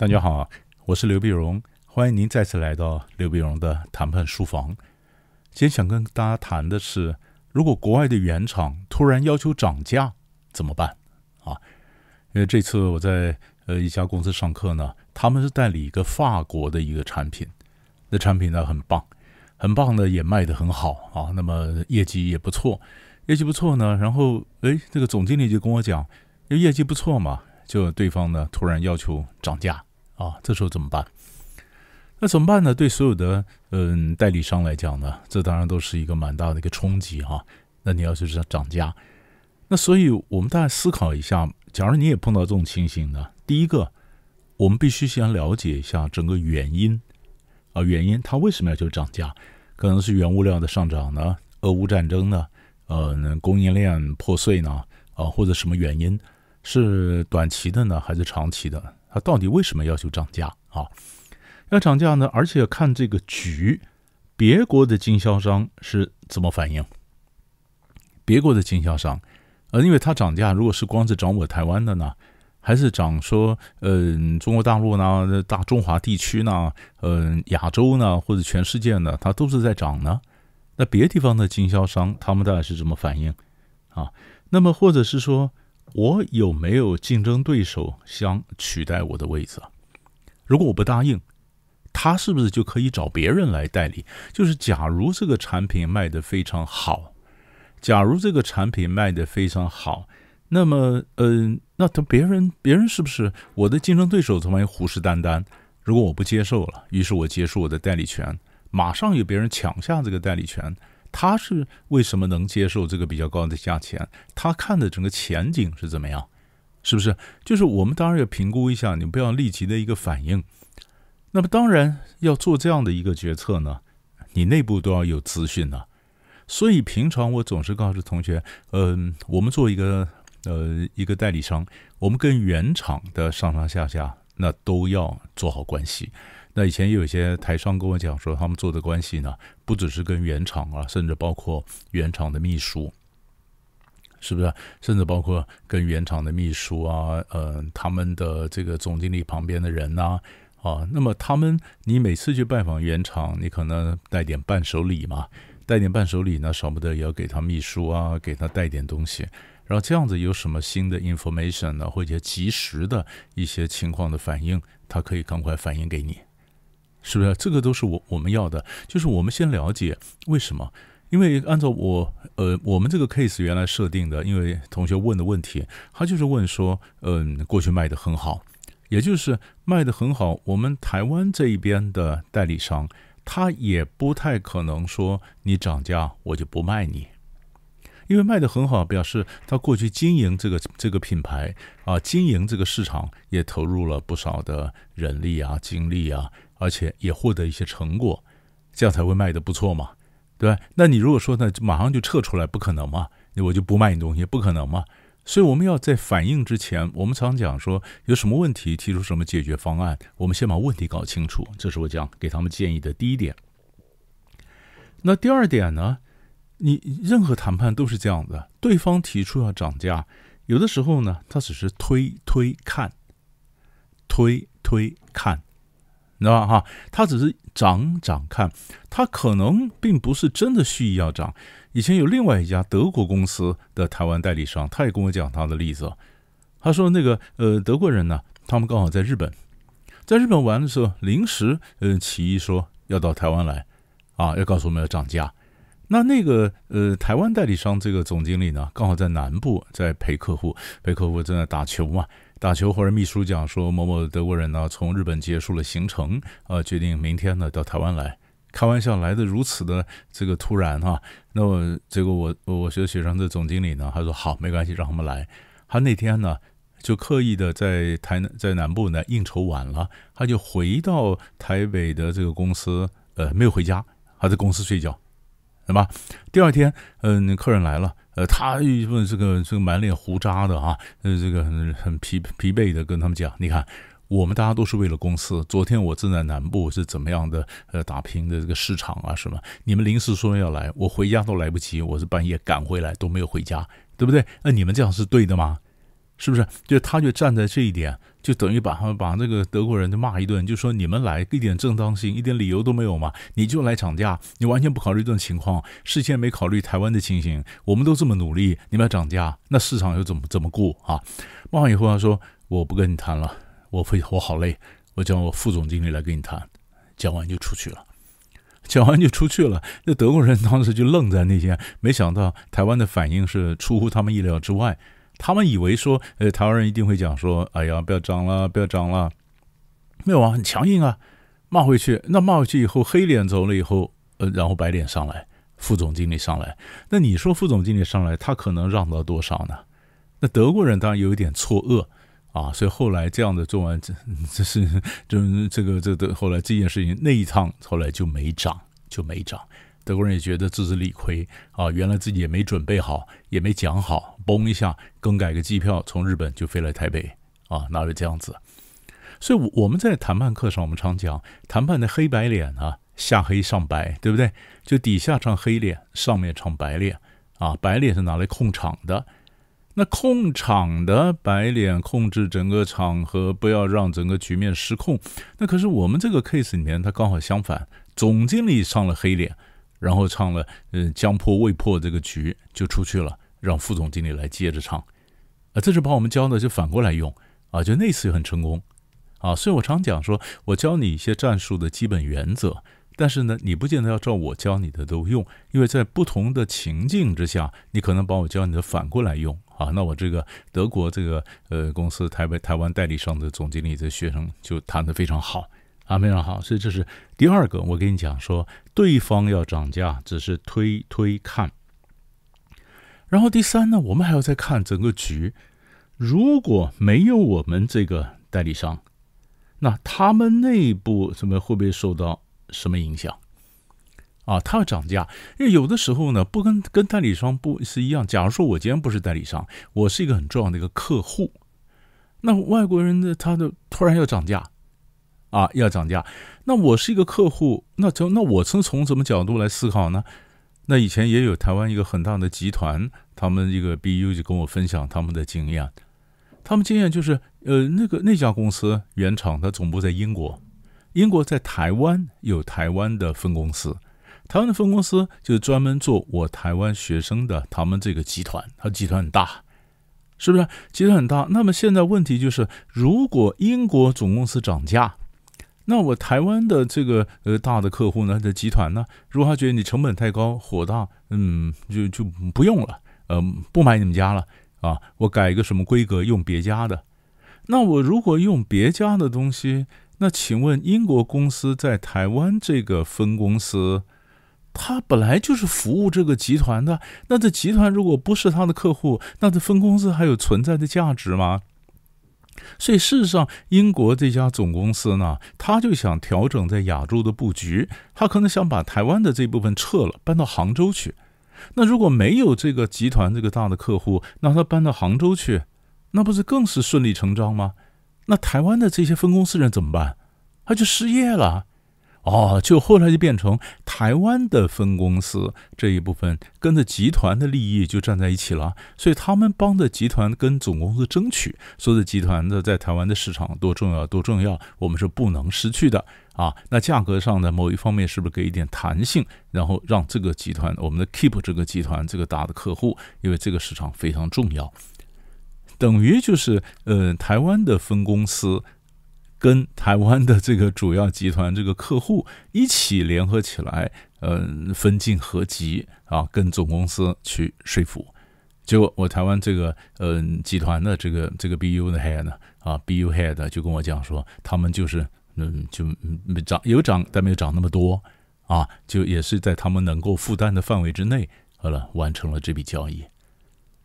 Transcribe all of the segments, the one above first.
大家好，我是刘碧荣，欢迎您再次来到刘碧荣的谈判书房。今天想跟大家谈的是，如果国外的原厂突然要求涨价怎么办啊？因为这次我在呃一家公司上课呢，他们是代理一个法国的一个产品，那产品呢很棒，很棒的也卖得很好啊，那么业绩也不错，业绩不错呢，然后哎，这个总经理就跟我讲，因为业绩不错嘛，就对方呢突然要求涨价。啊，这时候怎么办？那怎么办呢？对所有的嗯代理商来讲呢，这当然都是一个蛮大的一个冲击哈。那你要就是要涨价，那所以我们大家思考一下，假如你也碰到这种情形呢，第一个，我们必须先了解一下整个原因啊，原因它为什么要求涨价？可能是原物料的上涨呢，俄乌战争呢，呃，供应链破碎呢，啊，或者什么原因？是短期的呢，还是长期的？他到底为什么要求涨价啊？要涨价呢？而且看这个局，别国的经销商是怎么反应？别国的经销商，呃，因为他涨价，如果是光是涨我台湾的呢，还是涨说，嗯，中国大陆呢，大中华地区呢，嗯，亚洲呢，或者全世界呢，它都是在涨呢？那别地方的经销商，他们大概是怎么反应啊？那么或者是说？我有没有竞争对手想取代我的位置？如果我不答应，他是不是就可以找别人来代理？就是假如这个产品卖得非常好，假如这个产品卖得非常好，那么，嗯，那他别人别人是不是我的竞争对手？万一虎视眈眈？如果我不接受了，于是我结束我的代理权，马上有别人抢下这个代理权。他是为什么能接受这个比较高的价钱？他看的整个前景是怎么样？是不是？就是我们当然要评估一下，你不要立即的一个反应。那么当然要做这样的一个决策呢，你内部都要有资讯呢。所以平常我总是告诉同学，嗯，我们做一个呃一个代理商，我们跟原厂的上上下下那都要做好关系。那以前也有一些台商跟我讲说，他们做的关系呢，不只是跟原厂啊，甚至包括原厂的秘书，是不是？甚至包括跟原厂的秘书啊，呃，他们的这个总经理旁边的人呐，啊，那么他们，你每次去拜访原厂，你可能带点伴手礼嘛，带点伴手礼呢，少不得也要给他秘书啊，给他带点东西，然后这样子有什么新的 information 呢，或者及时的一些情况的反应，他可以赶快反映给你。是不是这个都是我我们要的？就是我们先了解为什么？因为按照我呃我们这个 case 原来设定的，因为同学问的问题，他就是问说，嗯，过去卖的很好，也就是卖的很好，我们台湾这一边的代理商，他也不太可能说你涨价我就不卖你，因为卖的很好，表示他过去经营这个这个品牌啊，经营这个市场也投入了不少的人力啊、精力啊。而且也获得一些成果，这样才会卖的不错嘛，对吧？那你如果说呢，马上就撤出来，不可能嘛？我就不卖你东西，不可能嘛？所以我们要在反应之前，我们常讲说有什么问题，提出什么解决方案，我们先把问题搞清楚，这是我讲给他们建议的第一点。那第二点呢？你任何谈判都是这样的，对方提出要涨价，有的时候呢，他只是推推看，推推看。你知道吧？哈，他只是涨涨看，他可能并不是真的蓄意要涨。以前有另外一家德国公司的台湾代理商，他也跟我讲他的例子。他说那个呃德国人呢，他们刚好在日本，在日本玩的时候，临时呃起意说要到台湾来，啊，要告诉我们要涨价。那那个呃台湾代理商这个总经理呢，刚好在南部在陪客户，陪客户正在打球嘛。打球或者秘书讲说某某德国人呢从日本结束了行程，呃，决定明天呢到台湾来。开玩笑来的如此的这个突然哈，那么结果我我学学生的总经理呢，他说好没关系，让他们来。他那天呢就刻意的在台在南部呢应酬晚了，他就回到台北的这个公司，呃，没有回家，他在公司睡觉，对吧？第二天，嗯，客人来了。呃，他一问这个这个满脸胡渣的啊，呃，这个很很疲疲惫的跟他们讲，你看，我们大家都是为了公司。昨天我正在南部是怎么样的呃打拼的这个市场啊什么？你们临时说要来，我回家都来不及，我是半夜赶回来都没有回家，对不对？那你们这样是对的吗？是不是？就他就站在这一点，就等于把他们把那个德国人就骂一顿，就说你们来一点正当性、一点理由都没有嘛？你就来涨价，你完全不考虑这种情况，事先没考虑台湾的情形。我们都这么努力，你们要涨价，那市场又怎么怎么过啊？骂完以后他说：“我不跟你谈了，我非我好累，我叫我副总经理来跟你谈。”讲完就出去了，讲完就出去了。那德国人当时就愣在那边，没想到台湾的反应是出乎他们意料之外。他们以为说，呃，台湾人一定会讲说，哎呀，不要涨了，不要涨了，没有啊，很强硬啊，骂回去。那骂回去以后，黑脸走了以后，呃，然后白脸上来，副总经理上来。那你说副总经理上来，他可能让到多少呢？那德国人当然有一点错愕啊，所以后来这样的做完，这这是就这个这个后来这件事情那一趟后来就没涨，就没涨。德国人也觉得自知理亏啊，原来自己也没准备好，也没讲好，嘣一下更改个机票，从日本就飞来台北啊，哪有这样子？所以我们在谈判课上，我们常讲谈判的黑白脸啊，下黑上白，对不对？就底下唱黑脸，上面唱白脸啊，白脸是拿来控场的，那控场的白脸控制整个场合，不要让整个局面失控。那可是我们这个 case 里面，它刚好相反，总经理上了黑脸。然后唱了，嗯，将破未破这个局就出去了，让副总经理来接着唱，啊，这是把我们教的就反过来用，啊，就那次很成功，啊，所以我常讲说，我教你一些战术的基本原则，但是呢，你不见得要照我教你的都用，因为在不同的情境之下，你可能把我教你的反过来用，啊，那我这个德国这个呃公司台北台湾代理商的总经理的学生就谈得非常好。啊，非常好，所以这是第二个。我跟你讲说，对方要涨价，只是推推看。然后第三呢，我们还要再看整个局。如果没有我们这个代理商，那他们内部什么会不会受到什么影响？啊，他要涨价，因为有的时候呢，不跟跟代理商不是一样。假如说我今天不是代理商，我是一个很重要的一个客户，那外国人的他的突然要涨价。啊，要涨价，那我是一个客户，那从那我从从什么角度来思考呢？那以前也有台湾一个很大的集团，他们一个 BU 就跟我分享他们的经验，他们经验就是，呃，那个那家公司原厂它总部在英国，英国在台湾有台湾的分公司，台湾的分公司就是专门做我台湾学生的，他们这个集团，它集团很大。是不是集团很大？那么现在问题就是，如果英国总公司涨价，那我台湾的这个呃大的客户呢，的集团呢，如果他觉得你成本太高，火大，嗯，就就不用了，呃，不买你们家了啊，我改一个什么规格，用别家的。那我如果用别家的东西，那请问英国公司在台湾这个分公司，他本来就是服务这个集团的，那这集团如果不是他的客户，那这分公司还有存在的价值吗？所以事实上，英国这家总公司呢，他就想调整在亚洲的布局，他可能想把台湾的这部分撤了，搬到杭州去。那如果没有这个集团这个大的客户，那他搬到杭州去，那不是更是顺理成章吗？那台湾的这些分公司人怎么办？他就失业了。哦，就后来就变成台湾的分公司这一部分跟着集团的利益就站在一起了，所以他们帮着集团跟总公司争取，说的集团的在台湾的市场多重要多重要，我们是不能失去的啊。那价格上的某一方面是不是给一点弹性，然后让这个集团我们的 keep 这个集团这个大的客户，因为这个市场非常重要，等于就是呃台湾的分公司。跟台湾的这个主要集团这个客户一起联合起来，嗯，分进合集啊，跟总公司去说服。结果我台湾这个嗯集团的这个这个 BU 的 head 呢啊，BU head 就跟我讲说，他们就是嗯就没涨有涨，但没有涨那么多啊，就也是在他们能够负担的范围之内，好了，完成了这笔交易。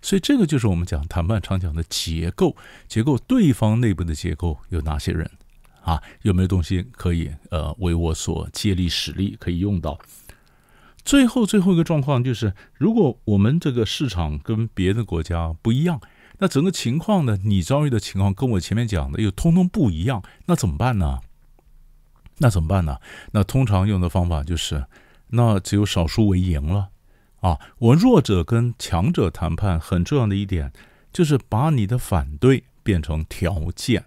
所以这个就是我们讲谈判常讲的结构，结构对方内部的结构有哪些人？啊，有没有东西可以呃为我所借力使力，可以用到？最后最后一个状况就是，如果我们这个市场跟别的国家不一样，那整个情况呢，你遭遇的情况跟我前面讲的又通通不一样，那怎么办呢？那怎么办呢？那通常用的方法就是，那只有少数为赢了啊。我弱者跟强者谈判很重要的一点，就是把你的反对变成条件，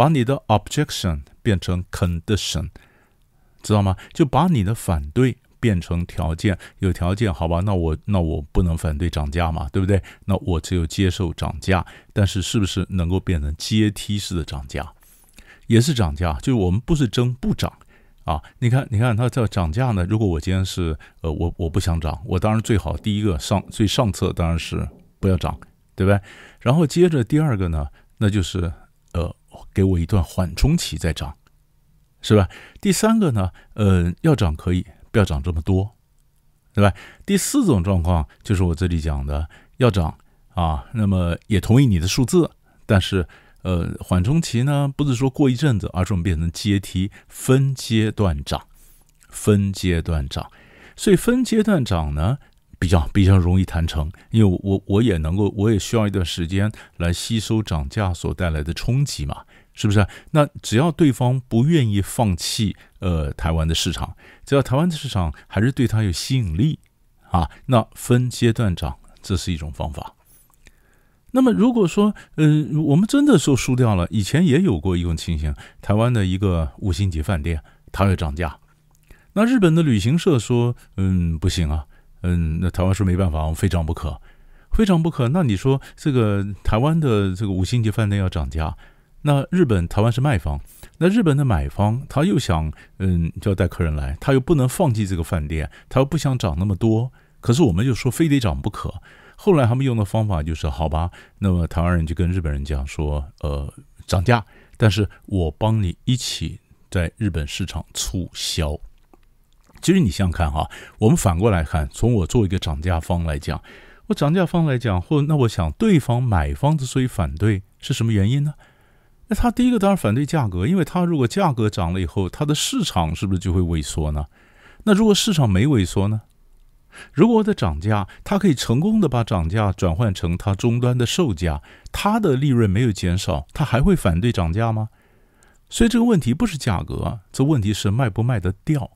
把你的 objection 变成 condition，知道吗？就把你的反对变成条件，有条件好吧？那我那我不能反对涨价嘛，对不对？那我只有接受涨价，但是是不是能够变成阶梯式的涨价？也是涨价，就是我们不是争不涨。啊，你看，你看，它在涨价呢。如果我今天是呃，我我不想涨，我当然最好第一个上最上策当然是不要涨，对不对？然后接着第二个呢，那就是呃，给我一段缓冲期再涨，是吧？第三个呢，呃，要涨可以，不要涨这么多，对吧？第四种状况就是我这里讲的要涨啊，那么也同意你的数字，但是。呃，缓冲期呢，不是说过一阵子，而是我们变成阶梯，分阶段涨，分阶段涨。所以分阶段涨呢，比较比较容易谈成，因为我我也能够，我也需要一段时间来吸收涨价所带来的冲击嘛，是不是？那只要对方不愿意放弃呃台湾的市场，只要台湾的市场还是对他有吸引力啊，那分阶段涨，这是一种方法。那么，如果说，呃，我们真的说输掉了，以前也有过一种情形，台湾的一个五星级饭店，它要涨价，那日本的旅行社说，嗯，不行啊，嗯，那台湾说没办法，我们非涨不可，非涨不可。那你说这个台湾的这个五星级饭店要涨价，那日本台湾是卖方，那日本的买方他又想，嗯，就要带客人来，他又不能放弃这个饭店，他又不想涨那么多，可是我们就说非得涨不可。后来他们用的方法就是，好吧，那么台湾人就跟日本人讲说，呃，涨价，但是我帮你一起在日本市场促销。其实你想想看哈，我们反过来看，从我作为一个涨价方来讲，我涨价方来讲，或那我想对方买方之所以反对是什么原因呢？那他第一个当然反对价格，因为他如果价格涨了以后，他的市场是不是就会萎缩呢？那如果市场没萎缩呢？如果在涨价，他可以成功的把涨价转换成他终端的售价，他的利润没有减少，他还会反对涨价吗？所以这个问题不是价格，这问题是卖不卖得掉。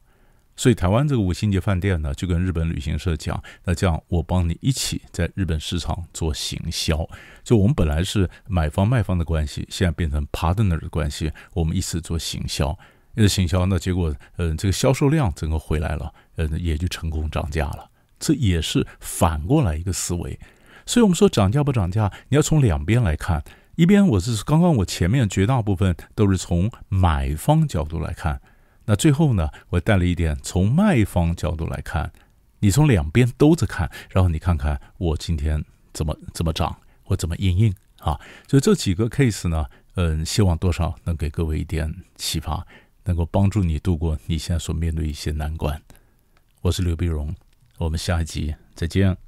所以台湾这个五星级饭店呢，就跟日本旅行社讲，那这样我帮你一起在日本市场做行销。就我们本来是买方卖方的关系，现在变成 partner 的关系，我们一起做行销。那行销，那结果，嗯，这个销售量整个回来了，嗯，也就成功涨价了。这也是反过来一个思维。所以，我们说涨价不涨价，你要从两边来看。一边我是刚刚我前面绝大部分都是从买方角度来看，那最后呢，我带了一点从卖方角度来看。你从两边兜着看，然后你看看我今天怎么怎么涨，我怎么应应啊？所以这几个 case 呢，嗯，希望多少能给各位一点启发。能够帮助你度过你现在所面对一些难关。我是刘碧荣，我们下一集再见。